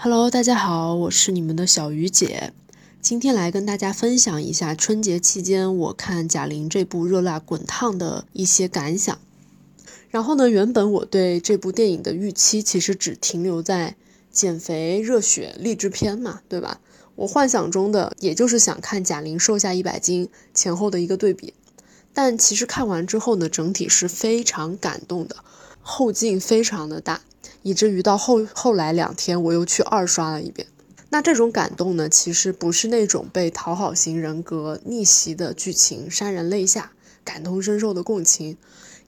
Hello，大家好，我是你们的小鱼姐，今天来跟大家分享一下春节期间我看贾玲这部《热辣滚烫》的一些感想。然后呢，原本我对这部电影的预期其实只停留在减肥、热血、励志片嘛，对吧？我幻想中的也就是想看贾玲瘦下一百斤前后的一个对比。但其实看完之后呢，整体是非常感动的，后劲非常的大。以至于到后后来两天，我又去二刷了一遍。那这种感动呢，其实不是那种被讨好型人格逆袭的剧情潸然泪下、感同身受的共情，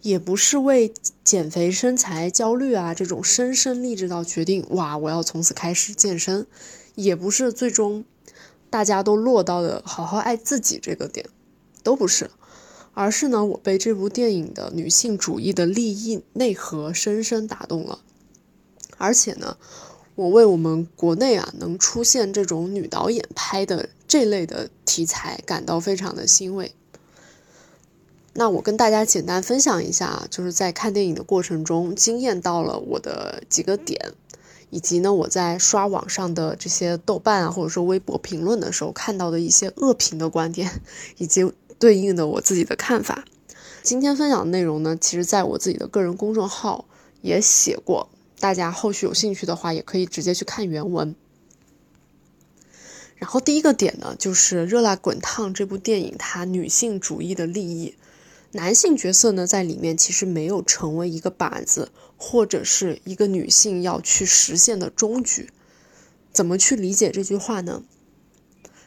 也不是为减肥身材焦虑啊这种深深励志到决定哇我要从此开始健身，也不是最终大家都落到了好好爱自己这个点，都不是，而是呢我被这部电影的女性主义的利益内核深深打动了。而且呢，我为我们国内啊能出现这种女导演拍的这类的题材感到非常的欣慰。那我跟大家简单分享一下，就是在看电影的过程中惊艳到了我的几个点，以及呢我在刷网上的这些豆瓣啊或者说微博评论的时候看到的一些恶评的观点，以及对应的我自己的看法。今天分享的内容呢，其实在我自己的个人公众号也写过。大家后续有兴趣的话，也可以直接去看原文。然后第一个点呢，就是《热辣滚烫》这部电影，它女性主义的利益，男性角色呢在里面其实没有成为一个靶子，或者是一个女性要去实现的终局。怎么去理解这句话呢？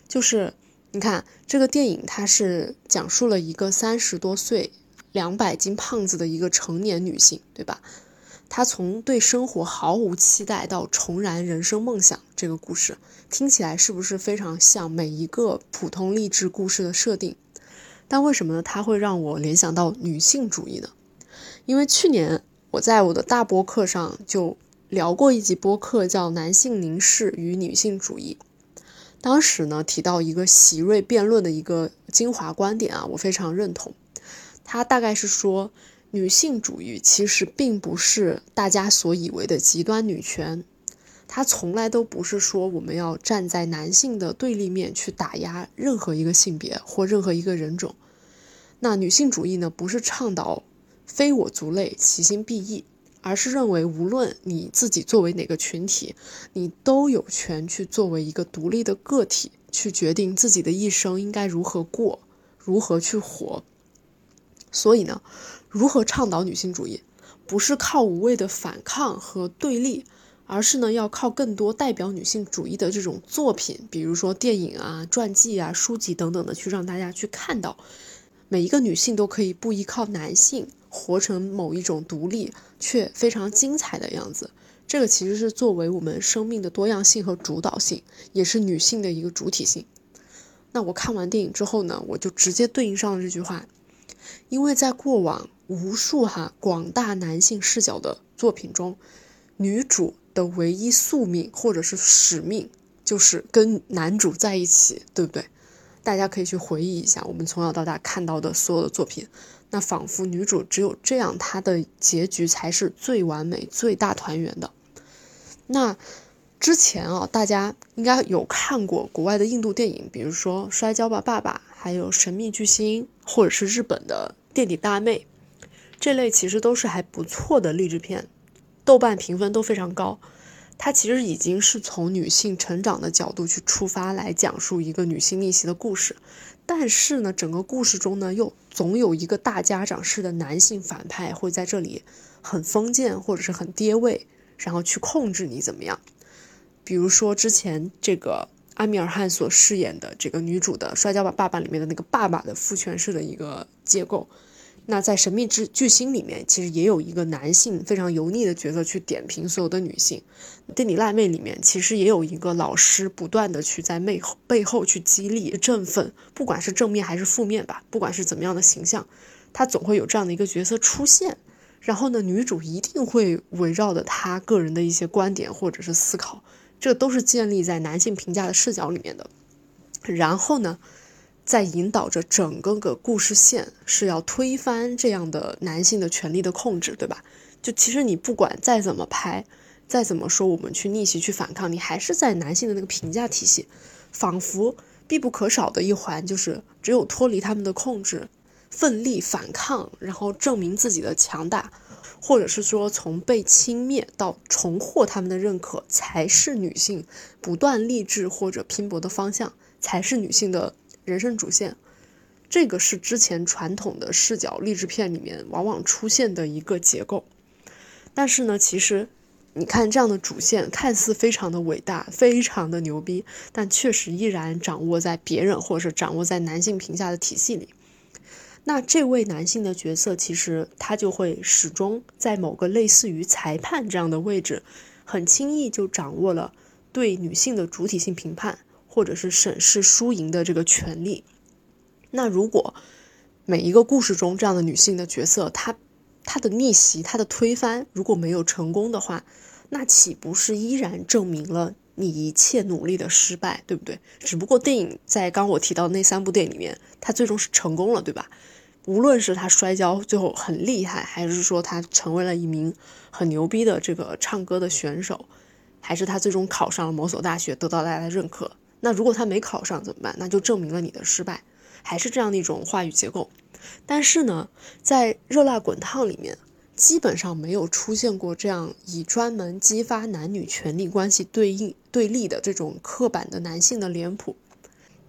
就是你看这个电影，它是讲述了一个三十多岁、两百斤胖子的一个成年女性，对吧？他从对生活毫无期待到重燃人生梦想，这个故事听起来是不是非常像每一个普通励志故事的设定？但为什么呢？它会让我联想到女性主义呢？因为去年我在我的大播客上就聊过一集播客，叫《男性凝视与女性主义》。当时呢提到一个席瑞辩论的一个精华观点啊，我非常认同。他大概是说。女性主义其实并不是大家所以为的极端女权，它从来都不是说我们要站在男性的对立面去打压任何一个性别或任何一个人种。那女性主义呢，不是倡导非我族类，其心必异，而是认为无论你自己作为哪个群体，你都有权去作为一个独立的个体，去决定自己的一生应该如何过，如何去活。所以呢，如何倡导女性主义，不是靠无谓的反抗和对立，而是呢要靠更多代表女性主义的这种作品，比如说电影啊、传记啊、书籍等等的，去让大家去看到，每一个女性都可以不依靠男性，活成某一种独立却非常精彩的样子。这个其实是作为我们生命的多样性和主导性，也是女性的一个主体性。那我看完电影之后呢，我就直接对应上了这句话。因为在过往无数哈广大男性视角的作品中，女主的唯一宿命或者是使命就是跟男主在一起，对不对？大家可以去回忆一下我们从小到大看到的所有的作品，那仿佛女主只有这样，她的结局才是最完美、最大团圆的。那之前啊，大家应该有看过国外的印度电影，比如说《摔跤吧，爸爸》。还有神秘巨星，或者是日本的垫底大妹，这类其实都是还不错的励志片，豆瓣评分都非常高。它其实已经是从女性成长的角度去出发来讲述一个女性逆袭的故事，但是呢，整个故事中呢，又总有一个大家长式的男性反派会在这里很封建或者是很爹味，然后去控制你怎么样？比如说之前这个。阿米尔汗所饰演的这个女主的《摔跤吧，爸爸》里面的那个爸爸的父权式的一个结构，那在《神秘之巨星》里面，其实也有一个男性非常油腻的角色去点评所有的女性。《垫底辣妹》里面其实也有一个老师不断的去在背后背后去激励振奋，不管是正面还是负面吧，不管是怎么样的形象，他总会有这样的一个角色出现。然后呢，女主一定会围绕着他个人的一些观点或者是思考。这都是建立在男性评价的视角里面的，然后呢，在引导着整个个故事线是要推翻这样的男性的权利的控制，对吧？就其实你不管再怎么拍，再怎么说我们去逆袭、去反抗，你还是在男性的那个评价体系，仿佛必不可少的一环就是只有脱离他们的控制，奋力反抗，然后证明自己的强大。或者是说，从被轻蔑到重获他们的认可，才是女性不断励志或者拼搏的方向，才是女性的人生主线。这个是之前传统的视角励志片里面往往出现的一个结构。但是呢，其实你看这样的主线看似非常的伟大，非常的牛逼，但确实依然掌握在别人或者是掌握在男性评价的体系里。那这位男性的角色，其实他就会始终在某个类似于裁判这样的位置，很轻易就掌握了对女性的主体性评判，或者是审视输赢的这个权利。那如果每一个故事中这样的女性的角色，她她的逆袭、她的推翻如果没有成功的话，那岂不是依然证明了你一切努力的失败，对不对？只不过电影在刚我提到那三部电影里面，它最终是成功了，对吧？无论是他摔跤最后很厉害，还是说他成为了一名很牛逼的这个唱歌的选手，还是他最终考上了某所大学，得到大家的认可。那如果他没考上怎么办？那就证明了你的失败，还是这样的一种话语结构。但是呢，在《热辣滚烫》里面，基本上没有出现过这样以专门激发男女权利关系对应对立的这种刻板的男性的脸谱。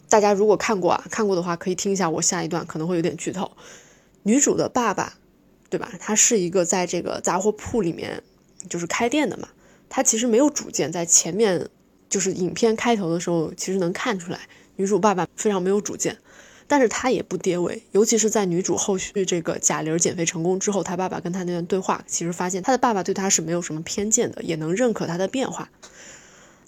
大家如果看过啊，看过的话可以听一下我下一段，可能会有点剧透。女主的爸爸，对吧？他是一个在这个杂货铺里面就是开店的嘛。他其实没有主见，在前面就是影片开头的时候，其实能看出来女主爸爸非常没有主见，但是他也不跌位。尤其是在女主后续这个贾玲减肥成功之后，他爸爸跟他那段对话，其实发现他的爸爸对他是没有什么偏见的，也能认可他的变化。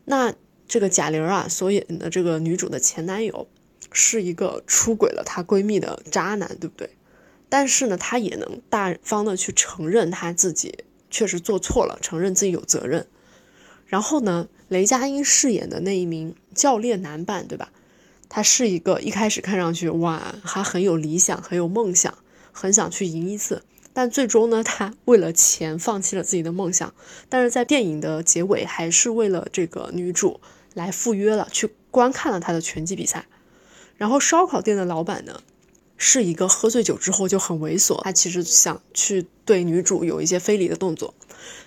那。这个贾玲啊，所演的这个女主的前男友，是一个出轨了她闺蜜的渣男，对不对？但是呢，她也能大方的去承认她自己确实做错了，承认自己有责任。然后呢，雷佳音饰演的那一名教练男伴，对吧？他是一个一开始看上去哇，还很有理想，很有梦想，很想去赢一次。但最终呢，他为了钱放弃了自己的梦想。但是在电影的结尾，还是为了这个女主。来赴约了，去观看了他的拳击比赛。然后烧烤店的老板呢，是一个喝醉酒之后就很猥琐，他其实想去对女主有一些非礼的动作。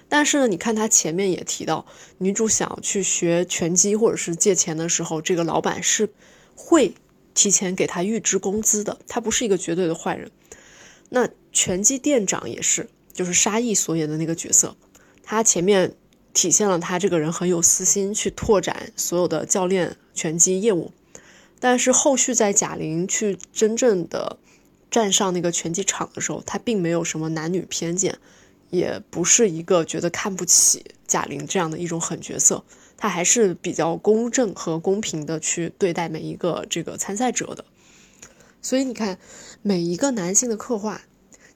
但是呢，你看他前面也提到，女主想要去学拳击或者是借钱的时候，这个老板是会提前给他预支工资的，他不是一个绝对的坏人。那拳击店长也是，就是沙溢所演的那个角色，他前面。体现了他这个人很有私心，去拓展所有的教练拳击业务。但是后续在贾玲去真正的站上那个拳击场的时候，他并没有什么男女偏见，也不是一个觉得看不起贾玲这样的一种狠角色，他还是比较公正和公平的去对待每一个这个参赛者的。所以你看，每一个男性的刻画，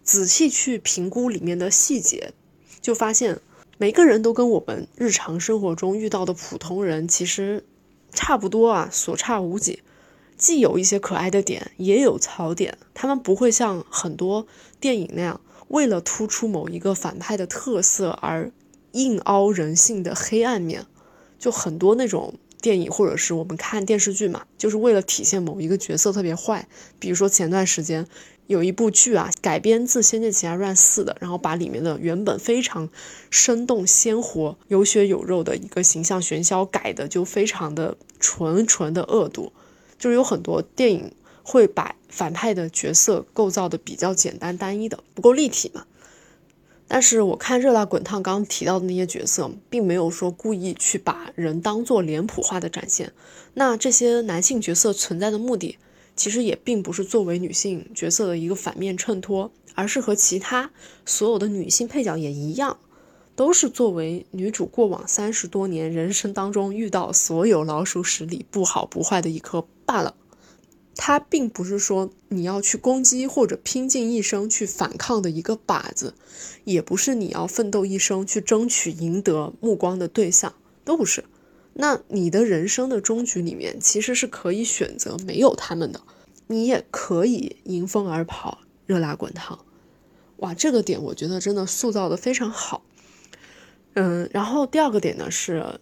仔细去评估里面的细节，就发现。每个人都跟我们日常生活中遇到的普通人其实差不多啊，所差无几。既有一些可爱的点，也有槽点。他们不会像很多电影那样，为了突出某一个反派的特色而硬凹人性的黑暗面。就很多那种电影，或者是我们看电视剧嘛，就是为了体现某一个角色特别坏。比如说前段时间。有一部剧啊，改编自《仙剑奇侠传四》的，然后把里面的原本非常生动鲜活、有血有肉的一个形象玄霄改的就非常的纯纯的恶毒，就是有很多电影会把反派的角色构造的比较简单单一的，不够立体嘛。但是我看《热辣滚烫》刚刚提到的那些角色，并没有说故意去把人当做脸谱化的展现。那这些男性角色存在的目的？其实也并不是作为女性角色的一个反面衬托，而是和其他所有的女性配角也一样，都是作为女主过往三十多年人生当中遇到所有老鼠屎里不好不坏的一颗罢了。它并不是说你要去攻击或者拼尽一生去反抗的一个靶子，也不是你要奋斗一生去争取赢得目光的对象，都不是。那你的人生的终局里面，其实是可以选择没有他们的，你也可以迎风而跑，热辣滚烫。哇，这个点我觉得真的塑造的非常好。嗯，然后第二个点呢是，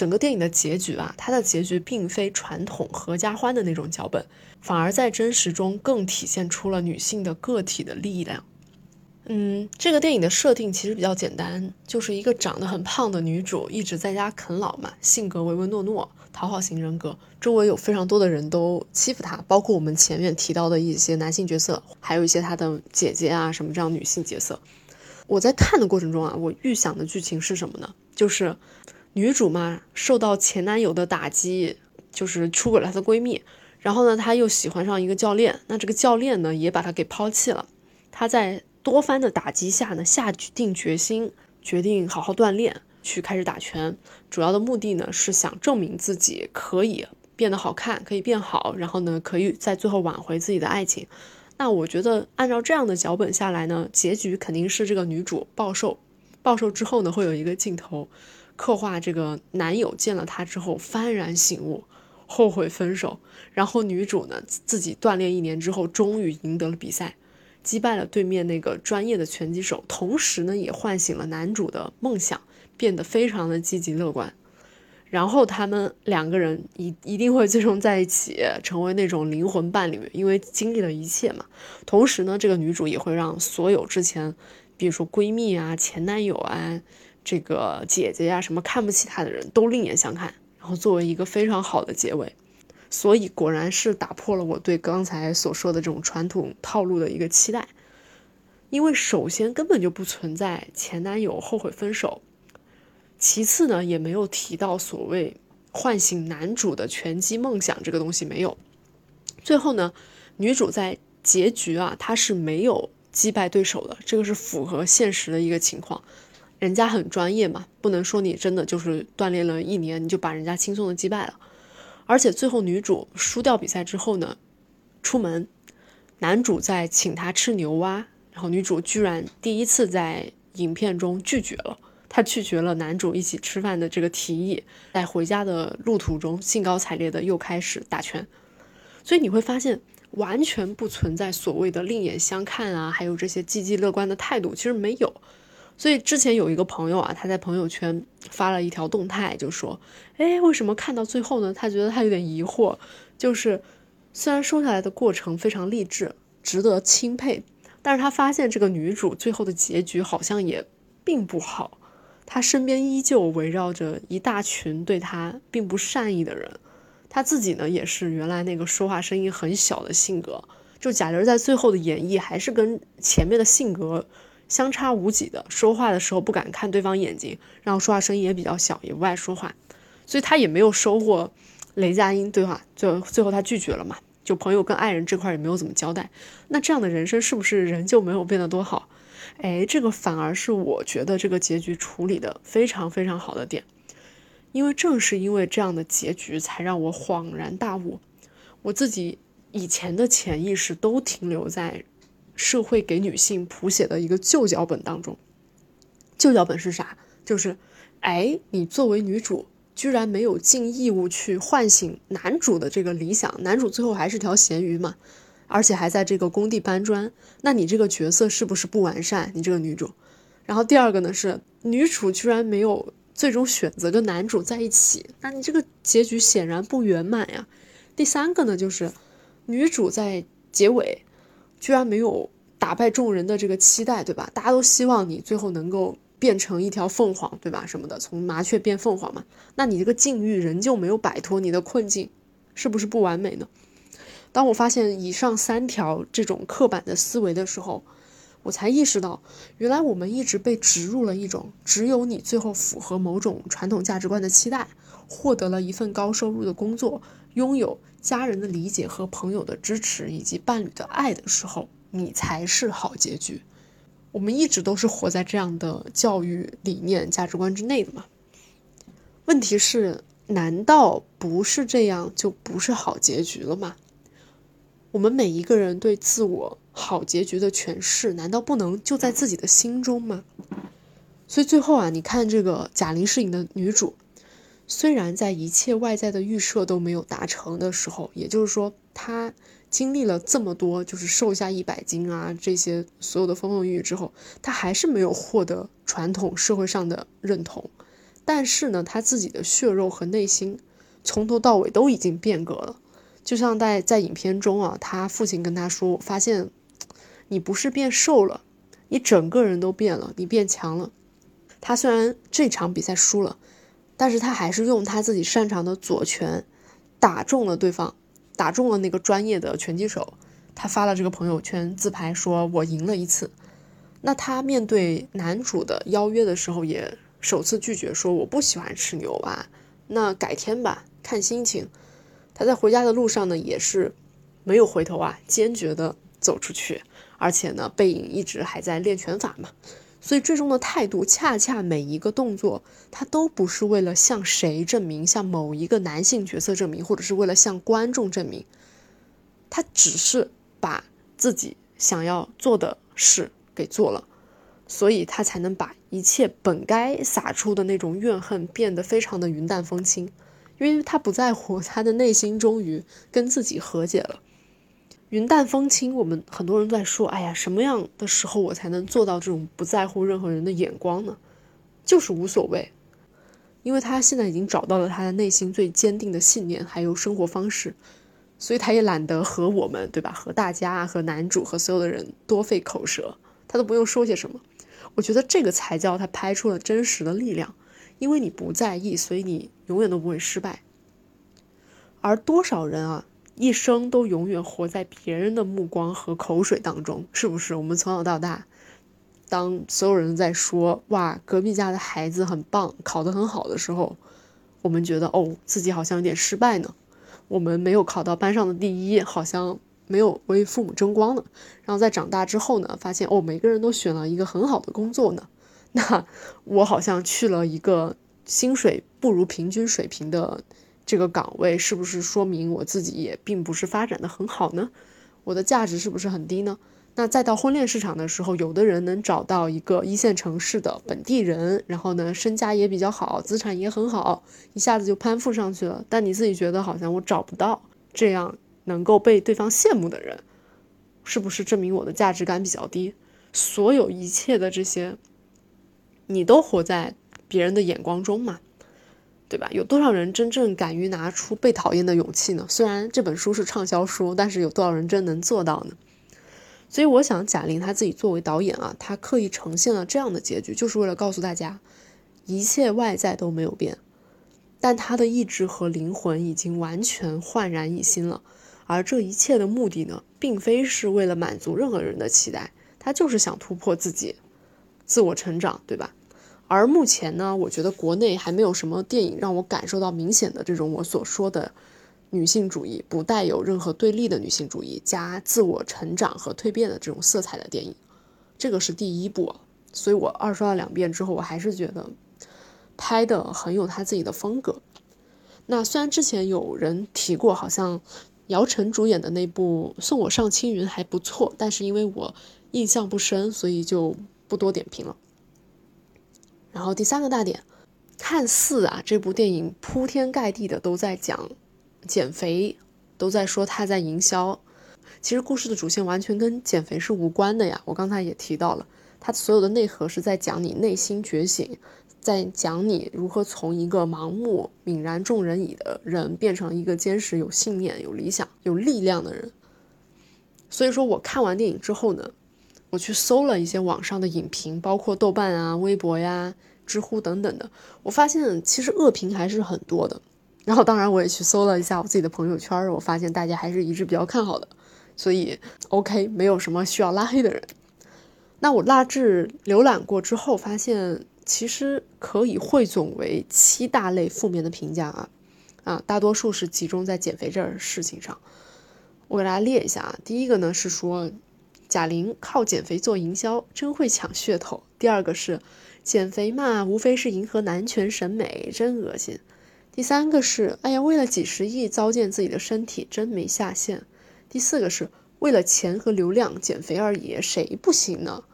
整个电影的结局啊，它的结局并非传统合家欢的那种脚本，反而在真实中更体现出了女性的个体的力量。嗯，这个电影的设定其实比较简单，就是一个长得很胖的女主一直在家啃老嘛，性格唯唯诺诺，讨好型人格，周围有非常多的人都欺负她，包括我们前面提到的一些男性角色，还有一些她的姐姐啊什么这样女性角色。我在看的过程中啊，我预想的剧情是什么呢？就是女主嘛，受到前男友的打击，就是出轨了她的闺蜜，然后呢，她又喜欢上一个教练，那这个教练呢，也把她给抛弃了。她在多番的打击下呢，下定决心，决定好好锻炼，去开始打拳。主要的目的呢，是想证明自己可以变得好看，可以变好，然后呢，可以在最后挽回自己的爱情。那我觉得，按照这样的脚本下来呢，结局肯定是这个女主暴瘦，暴瘦之后呢，会有一个镜头，刻画这个男友见了她之后幡然醒悟，后悔分手，然后女主呢自己锻炼一年之后，终于赢得了比赛，击败了对面那个专业的拳击手，同时呢也唤醒了男主的梦想，变得非常的积极乐观。然后他们两个人一一定会最终在一起，成为那种灵魂伴侣，因为经历了一切嘛。同时呢，这个女主也会让所有之前，比如说闺蜜啊、前男友啊、这个姐姐呀什么看不起她的人都另眼相看，然后作为一个非常好的结尾。所以果然是打破了我对刚才所说的这种传统套路的一个期待，因为首先根本就不存在前男友后悔分手。其次呢，也没有提到所谓唤醒男主的拳击梦想这个东西没有。最后呢，女主在结局啊，她是没有击败对手的，这个是符合现实的一个情况。人家很专业嘛，不能说你真的就是锻炼了一年你就把人家轻松的击败了。而且最后女主输掉比赛之后呢，出门，男主在请她吃牛蛙，然后女主居然第一次在影片中拒绝了。她拒绝了男主一起吃饭的这个提议，在回家的路途中兴高采烈的又开始打拳，所以你会发现完全不存在所谓的另眼相看啊，还有这些积极乐观的态度，其实没有。所以之前有一个朋友啊，他在朋友圈发了一条动态，就说：“哎，为什么看到最后呢？他觉得他有点疑惑，就是虽然说下来的过程非常励志，值得钦佩，但是他发现这个女主最后的结局好像也并不好。”他身边依旧围绕着一大群对他并不善意的人，他自己呢也是原来那个说话声音很小的性格，就贾玲在最后的演绎还是跟前面的性格相差无几的，说话的时候不敢看对方眼睛，然后说话声音也比较小，也不爱说话，所以他也没有收获雷佳音对话，最最后他拒绝了嘛，就朋友跟爱人这块也没有怎么交代，那这样的人生是不是人就没有变得多好？哎，这个反而是我觉得这个结局处理的非常非常好的点，因为正是因为这样的结局，才让我恍然大悟。我自己以前的潜意识都停留在社会给女性谱写的一个旧脚本当中。旧脚本是啥？就是，哎，你作为女主，居然没有尽义务去唤醒男主的这个理想，男主最后还是条咸鱼嘛。而且还在这个工地搬砖，那你这个角色是不是不完善？你这个女主，然后第二个呢是女主居然没有最终选择跟男主在一起，那你这个结局显然不圆满呀。第三个呢就是女主在结尾居然没有打败众人的这个期待，对吧？大家都希望你最后能够变成一条凤凰，对吧？什么的，从麻雀变凤凰嘛。那你这个境遇仍旧没有摆脱你的困境，是不是不完美呢？当我发现以上三条这种刻板的思维的时候，我才意识到，原来我们一直被植入了一种只有你最后符合某种传统价值观的期待，获得了一份高收入的工作，拥有家人的理解和朋友的支持以及伴侣的爱的时候，你才是好结局。我们一直都是活在这样的教育理念、价值观之内的嘛？问题是，难道不是这样就不是好结局了吗？我们每一个人对自我好结局的诠释，难道不能就在自己的心中吗？所以最后啊，你看这个贾玲饰演的女主，虽然在一切外在的预设都没有达成的时候，也就是说他经历了这么多，就是瘦下一百斤啊，这些所有的风风雨雨之后，他还是没有获得传统社会上的认同。但是呢，他自己的血肉和内心从头到尾都已经变革了。就像在在影片中啊，他父亲跟他说：“我发现你不是变瘦了，你整个人都变了，你变强了。”他虽然这场比赛输了，但是他还是用他自己擅长的左拳打中了对方。打中了那个专业的拳击手，他发了这个朋友圈自拍，说我赢了一次。那他面对男主的邀约的时候，也首次拒绝，说我不喜欢吃牛蛙，那改天吧，看心情。他在回家的路上呢，也是没有回头啊，坚决的走出去，而且呢，背影一直还在练拳法嘛。所以最终的态度，恰恰每一个动作，他都不是为了向谁证明，向某一个男性角色证明，或者是为了向观众证明，他只是把自己想要做的事给做了，所以他才能把一切本该撒出的那种怨恨变得非常的云淡风轻，因为他不在乎，他的内心终于跟自己和解了。云淡风轻，我们很多人都在说：“哎呀，什么样的时候我才能做到这种不在乎任何人的眼光呢？”就是无所谓，因为他现在已经找到了他的内心最坚定的信念，还有生活方式，所以他也懒得和我们，对吧？和大家、和男主、和所有的人多费口舌，他都不用说些什么。我觉得这个才叫他拍出了真实的力量，因为你不在意，所以你永远都不会失败。而多少人啊？一生都永远活在别人的目光和口水当中，是不是？我们从小到大，当所有人在说“哇，隔壁家的孩子很棒，考得很好的时候”，我们觉得哦，自己好像有点失败呢。我们没有考到班上的第一，好像没有为父母争光呢。然后在长大之后呢，发现哦，每个人都选了一个很好的工作呢。那我好像去了一个薪水不如平均水平的。这个岗位是不是说明我自己也并不是发展的很好呢？我的价值是不是很低呢？那再到婚恋市场的时候，有的人能找到一个一线城市的本地人，然后呢，身家也比较好，资产也很好，一下子就攀附上去了。但你自己觉得好像我找不到这样能够被对方羡慕的人，是不是证明我的价值感比较低？所有一切的这些，你都活在别人的眼光中嘛？对吧？有多少人真正敢于拿出被讨厌的勇气呢？虽然这本书是畅销书，但是有多少人真能做到呢？所以我想，贾玲她自己作为导演啊，她刻意呈现了这样的结局，就是为了告诉大家，一切外在都没有变，但她的意志和灵魂已经完全焕然一新了。而这一切的目的呢，并非是为了满足任何人的期待，她就是想突破自己，自我成长，对吧？而目前呢，我觉得国内还没有什么电影让我感受到明显的这种我所说的女性主义，不带有任何对立的女性主义加自我成长和蜕变的这种色彩的电影，这个是第一部。所以我二刷了两遍之后，我还是觉得拍的很有他自己的风格。那虽然之前有人提过，好像姚晨主演的那部《送我上青云》还不错，但是因为我印象不深，所以就不多点评了。然后第三个大点，看似啊，这部电影铺天盖地的都在讲减肥，都在说他在营销。其实故事的主线完全跟减肥是无关的呀。我刚才也提到了，它所有的内核是在讲你内心觉醒，在讲你如何从一个盲目、泯然众人矣的人，变成一个坚实、有信念、有理想、有力量的人。所以说我看完电影之后呢。我去搜了一些网上的影评，包括豆瓣啊、微博呀、知乎等等的，我发现其实恶评还是很多的。然后，当然我也去搜了一下我自己的朋友圈，我发现大家还是一致比较看好的，所以 OK，没有什么需要拉黑的人。那我大致浏览过之后，发现其实可以汇总为七大类负面的评价啊啊，大多数是集中在减肥这事情上。我给大家列一下啊，第一个呢是说。贾玲靠减肥做营销，真会抢噱头。第二个是，减肥嘛，无非是迎合男权审美，真恶心。第三个是，哎呀，为了几十亿糟践自己的身体，真没下限。第四个是为了钱和流量减肥而已，谁不行呢？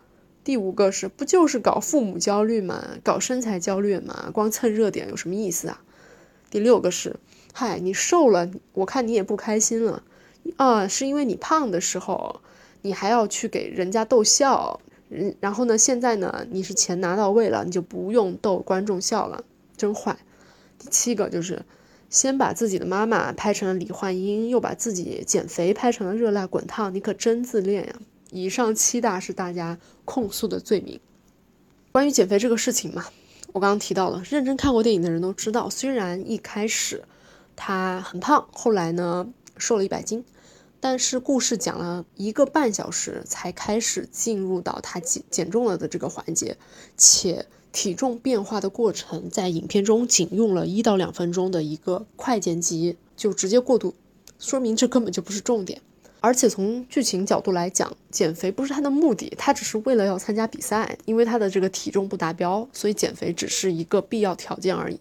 第五个是，不就是搞父母焦虑嘛，搞身材焦虑嘛，光蹭热点有什么意思啊？第六个是，嗨，你瘦了，我看你也不开心了。啊，是因为你胖的时候，你还要去给人家逗笑，嗯，然后呢，现在呢，你是钱拿到位了，你就不用逗观众笑了，真坏。第七个就是，先把自己的妈妈拍成了李焕英，又把自己减肥拍成了热辣滚烫，你可真自恋呀！以上七大是大家控诉的罪名。关于减肥这个事情嘛，我刚刚提到了，认真看过电影的人都知道，虽然一开始他很胖，后来呢瘦了一百斤，但是故事讲了一个半小时才开始进入到他减减重了的这个环节，且体重变化的过程在影片中仅用了一到两分钟的一个快剪辑就直接过渡，说明这根本就不是重点。而且从剧情角度来讲，减肥不是他的目的，他只是为了要参加比赛，因为他的这个体重不达标，所以减肥只是一个必要条件而已。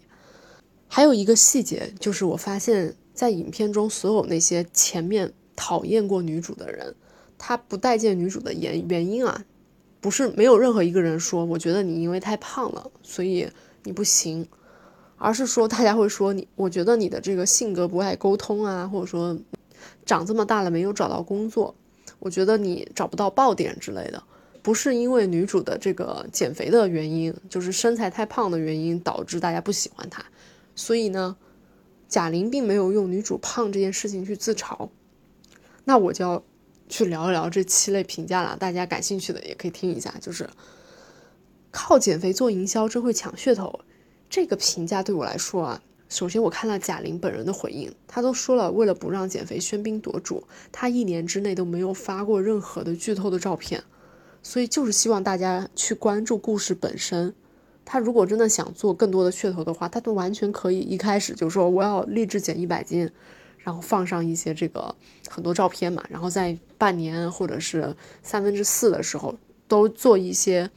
还有一个细节就是，我发现，在影片中所有那些前面讨厌过女主的人，他不待见女主的原原因啊，不是没有任何一个人说，我觉得你因为太胖了，所以你不行，而是说大家会说你，我觉得你的这个性格不爱沟通啊，或者说。长这么大了没有找到工作，我觉得你找不到爆点之类的，不是因为女主的这个减肥的原因，就是身材太胖的原因导致大家不喜欢她。所以呢，贾玲并没有用女主胖这件事情去自嘲。那我就要去聊一聊这七类评价了，大家感兴趣的也可以听一下。就是靠减肥做营销真会抢噱头，这个评价对我来说啊。首先，我看了贾玲本人的回应，她都说了，为了不让减肥喧宾夺主，她一年之内都没有发过任何的剧透的照片，所以就是希望大家去关注故事本身。她如果真的想做更多的噱头的话，她都完全可以一开始就说我要励志减一百斤，然后放上一些这个很多照片嘛，然后在半年或者是三分之四的时候都做一些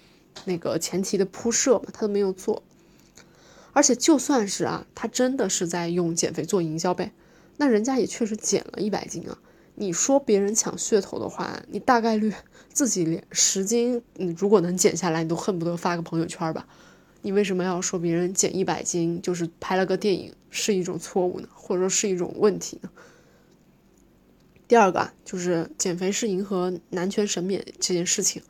那个前提的铺设嘛，他都没有做。而且就算是啊，他真的是在用减肥做营销呗，那人家也确实减了一百斤啊。你说别人抢噱头的话，你大概率 自己连十斤，你如果能减下来，你都恨不得发个朋友圈吧。你为什么要说别人减一百斤就是拍了个电影是一种错误呢？或者说是一种问题呢？第二个啊，就是减肥是迎合男权审美这件事情。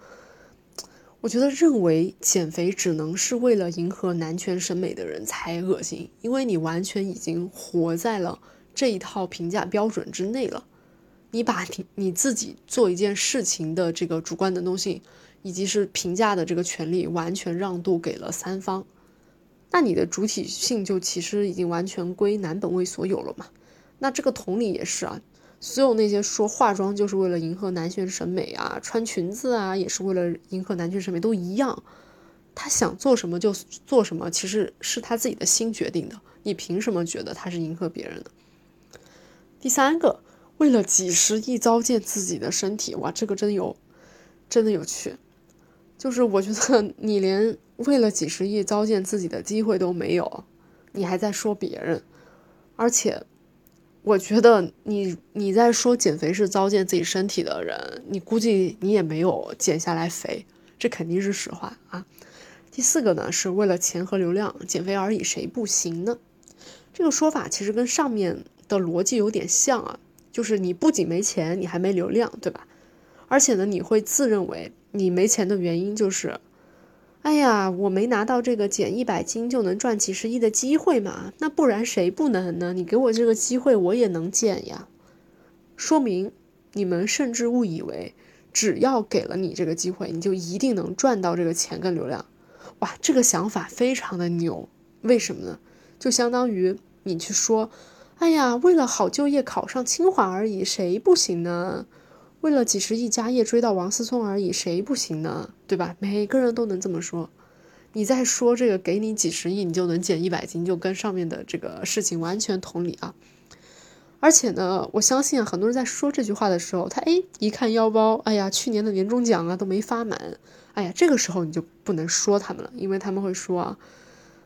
我觉得认为减肥只能是为了迎合男权审美的人才恶心，因为你完全已经活在了这一套评价标准之内了。你把你你自己做一件事情的这个主观能动性，以及是评价的这个权利，完全让渡给了三方，那你的主体性就其实已经完全归男本位所有了嘛？那这个同理也是啊。所有那些说化妆就是为了迎合男权审美啊，穿裙子啊也是为了迎合男权审美，都一样。他想做什么就做什么，其实是他自己的心决定的。你凭什么觉得他是迎合别人的？第三个，为了几十亿糟践自己的身体，哇，这个真有，真的有趣。就是我觉得 你连为了几十亿糟践自己的机会都没有，你还在说别人，而且。我觉得你你在说减肥是糟践自己身体的人，你估计你也没有减下来肥，这肯定是实话啊。第四个呢，是为了钱和流量减肥而已，谁不行呢？这个说法其实跟上面的逻辑有点像啊，就是你不仅没钱，你还没流量，对吧？而且呢，你会自认为你没钱的原因就是。哎呀，我没拿到这个减一百斤就能赚几十亿的机会嘛？那不然谁不能呢？你给我这个机会，我也能减呀。说明你们甚至误以为，只要给了你这个机会，你就一定能赚到这个钱跟流量。哇，这个想法非常的牛。为什么呢？就相当于你去说，哎呀，为了好就业考上清华而已，谁不行呢？为了几十亿家业追到王思聪而已，谁不行呢？对吧？每个人都能这么说。你再说这个，给你几十亿，你就能减一百斤，就跟上面的这个事情完全同理啊。而且呢，我相信啊，很多人在说这句话的时候，他哎一看腰包，哎呀，去年的年终奖啊都没发满，哎呀，这个时候你就不能说他们了，因为他们会说啊，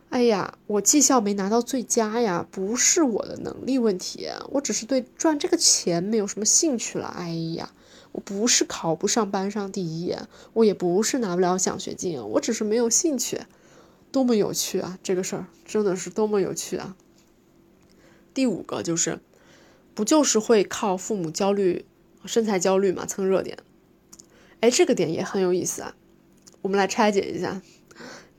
哎呀，我绩效没拿到最佳呀，不是我的能力问题，我只是对赚这个钱没有什么兴趣了，哎呀。我不是考不上班上第一，我也不是拿不了奖学金，我只是没有兴趣。多么有趣啊！这个事儿真的是多么有趣啊！第五个就是，不就是会靠父母焦虑、身材焦虑嘛蹭热点？哎，这个点也很有意思啊。我们来拆解一下，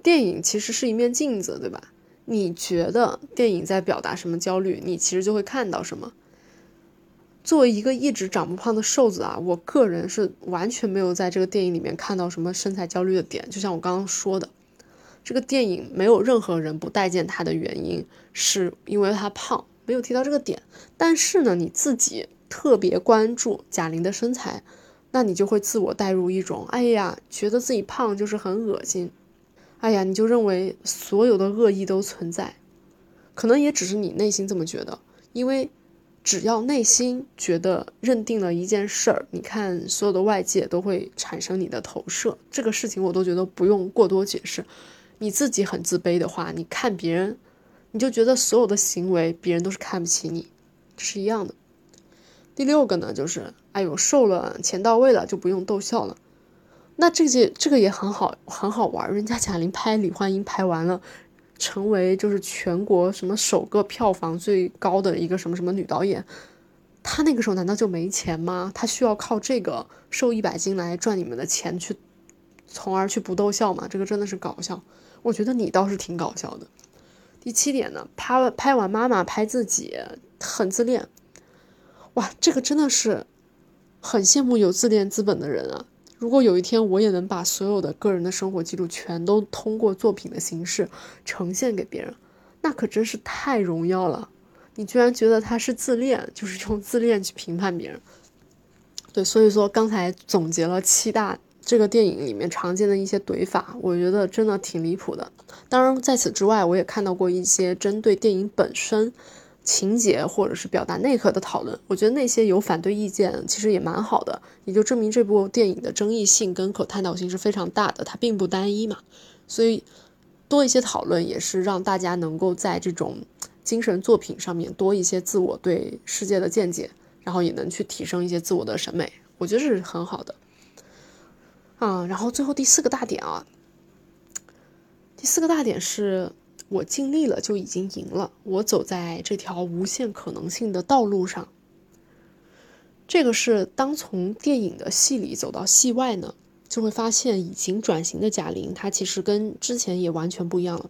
电影其实是一面镜子，对吧？你觉得电影在表达什么焦虑，你其实就会看到什么。作为一个一直长不胖的瘦子啊，我个人是完全没有在这个电影里面看到什么身材焦虑的点。就像我刚刚说的，这个电影没有任何人不待见他的原因是因为他胖，没有提到这个点。但是呢，你自己特别关注贾玲的身材，那你就会自我带入一种，哎呀，觉得自己胖就是很恶心，哎呀，你就认为所有的恶意都存在，可能也只是你内心这么觉得，因为。只要内心觉得认定了一件事儿，你看所有的外界都会产生你的投射。这个事情我都觉得不用过多解释。你自己很自卑的话，你看别人，你就觉得所有的行为别人都是看不起你，是一样的。第六个呢，就是哎呦瘦了，钱到位了就不用逗笑了。那这些这个也很好，很好玩。人家贾玲拍李焕英拍完了。成为就是全国什么首个票房最高的一个什么什么女导演，她那个时候难道就没钱吗？她需要靠这个瘦一百斤来赚你们的钱去，从而去不逗笑吗？这个真的是搞笑。我觉得你倒是挺搞笑的。第七点呢，拍拍完妈妈拍自己很自恋，哇，这个真的是很羡慕有自恋资本的人啊。如果有一天我也能把所有的个人的生活记录全都通过作品的形式呈现给别人，那可真是太荣耀了。你居然觉得他是自恋，就是用自恋去评判别人。对，所以说刚才总结了七大这个电影里面常见的一些怼法，我觉得真的挺离谱的。当然，在此之外，我也看到过一些针对电影本身。情节或者是表达内核的讨论，我觉得那些有反对意见其实也蛮好的，也就证明这部电影的争议性跟可探讨性是非常大的，它并不单一嘛。所以多一些讨论也是让大家能够在这种精神作品上面多一些自我对世界的见解，然后也能去提升一些自我的审美，我觉得是很好的。啊，然后最后第四个大点啊，第四个大点是。我尽力了就已经赢了。我走在这条无限可能性的道路上。这个是当从电影的戏里走到戏外呢，就会发现已经转型的贾玲，她其实跟之前也完全不一样了。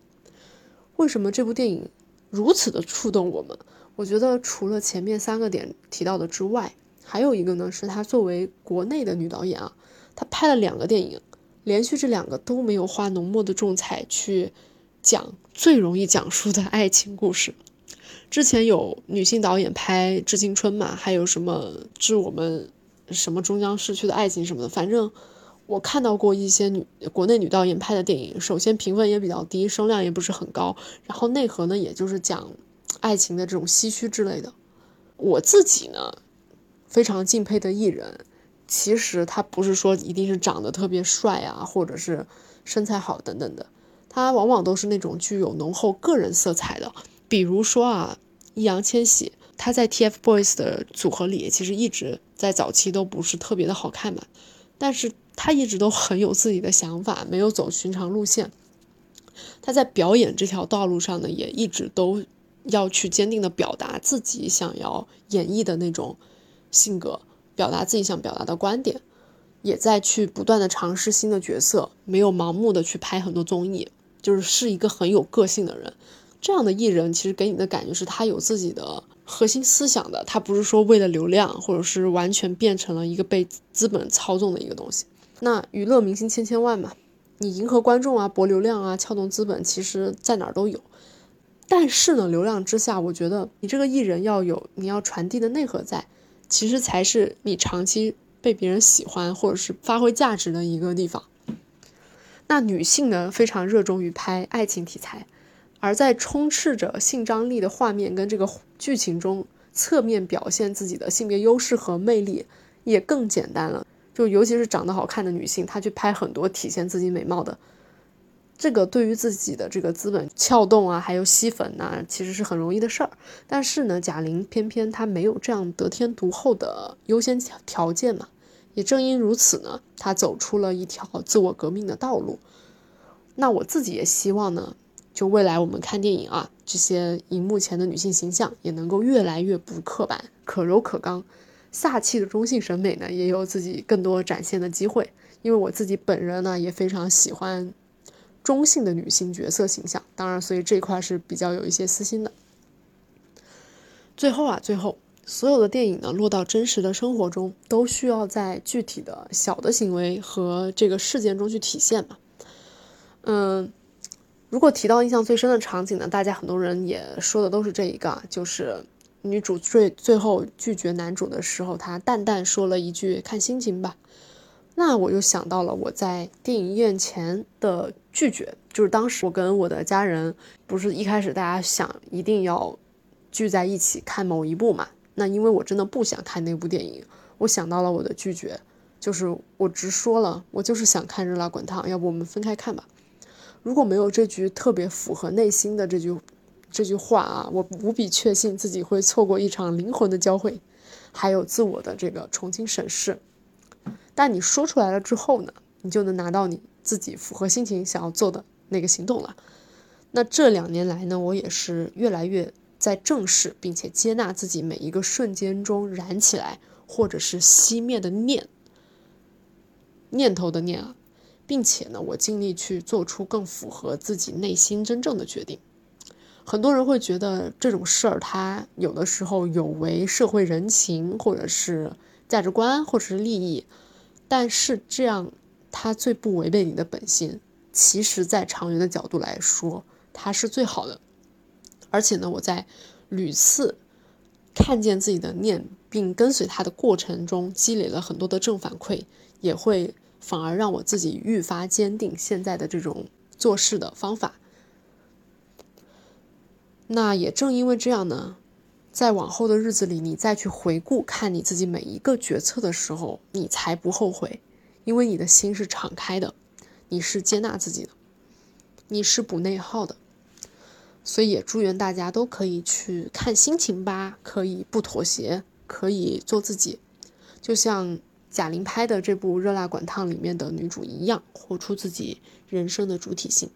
为什么这部电影如此的触动我们？我觉得除了前面三个点提到的之外，还有一个呢，是她作为国内的女导演啊，她拍了两个电影，连续这两个都没有花浓墨的重彩去。讲最容易讲述的爱情故事，之前有女性导演拍《致青春》嘛，还有什么《致我们什么终将逝去的爱情》什么的，反正我看到过一些女国内女导演拍的电影，首先评分也比较低，声量也不是很高，然后内核呢，也就是讲爱情的这种唏嘘之类的。我自己呢，非常敬佩的艺人，其实他不是说一定是长得特别帅啊，或者是身材好等等的。他往往都是那种具有浓厚个人色彩的，比如说啊，易烊千玺，他在 TFBOYS 的组合里，其实一直在早期都不是特别的好看嘛，但是他一直都很有自己的想法，没有走寻常路线。他在表演这条道路上呢，也一直都要去坚定的表达自己想要演绎的那种性格，表达自己想表达的观点，也在去不断的尝试新的角色，没有盲目的去拍很多综艺。就是是一个很有个性的人，这样的艺人其实给你的感觉是他有自己的核心思想的，他不是说为了流量，或者是完全变成了一个被资本操纵的一个东西。那娱乐明星千千万嘛，你迎合观众啊，博流量啊，撬动资本，其实在哪儿都有。但是呢，流量之下，我觉得你这个艺人要有你要传递的内核在，其实才是你长期被别人喜欢或者是发挥价值的一个地方。那女性呢，非常热衷于拍爱情题材，而在充斥着性张力的画面跟这个剧情中，侧面表现自己的性别优势和魅力也更简单了。就尤其是长得好看的女性，她去拍很多体现自己美貌的，这个对于自己的这个资本撬动啊，还有吸粉呐，其实是很容易的事儿。但是呢，贾玲偏偏她没有这样得天独厚的优先条件嘛。也正因如此呢，他走出了一条自我革命的道路。那我自己也希望呢，就未来我们看电影啊，这些荧幕前的女性形象也能够越来越不刻板、可柔可刚，飒气的中性审美呢，也有自己更多展现的机会。因为我自己本人呢，也非常喜欢中性的女性角色形象，当然，所以这块是比较有一些私心的。最后啊，最后，所有的电影呢，落到真实的生活中，都需要在具体的小的行为和这个事件中去体现嘛。嗯。如果提到印象最深的场景呢，大家很多人也说的都是这一个，就是女主最最后拒绝男主的时候，她淡淡说了一句“看心情吧”。那我又想到了我在电影院前的拒绝，就是当时我跟我的家人，不是一开始大家想一定要聚在一起看某一部嘛？那因为我真的不想看那部电影，我想到了我的拒绝，就是我直说了，我就是想看《热辣滚烫》，要不我们分开看吧。如果没有这句特别符合内心的这句这句话啊，我无比确信自己会错过一场灵魂的交汇，还有自我的这个重新审视。但你说出来了之后呢，你就能拿到你自己符合心情想要做的那个行动了。那这两年来呢，我也是越来越在正视并且接纳自己每一个瞬间中燃起来或者是熄灭的念念头的念啊。并且呢，我尽力去做出更符合自己内心真正的决定。很多人会觉得这种事儿，它有的时候有违社会人情，或者是价值观，或者是利益。但是这样，它最不违背你的本心。其实，在长远的角度来说，它是最好的。而且呢，我在屡次看见自己的念，并跟随它的过程中，积累了很多的正反馈，也会。反而让我自己愈发坚定现在的这种做事的方法。那也正因为这样呢，在往后的日子里，你再去回顾看你自己每一个决策的时候，你才不后悔，因为你的心是敞开的，你是接纳自己的，你是不内耗的。所以也祝愿大家都可以去看心情吧，可以不妥协，可以做自己，就像。贾玲拍的这部《热辣滚烫》里面的女主一样，活出自己人生的主体性。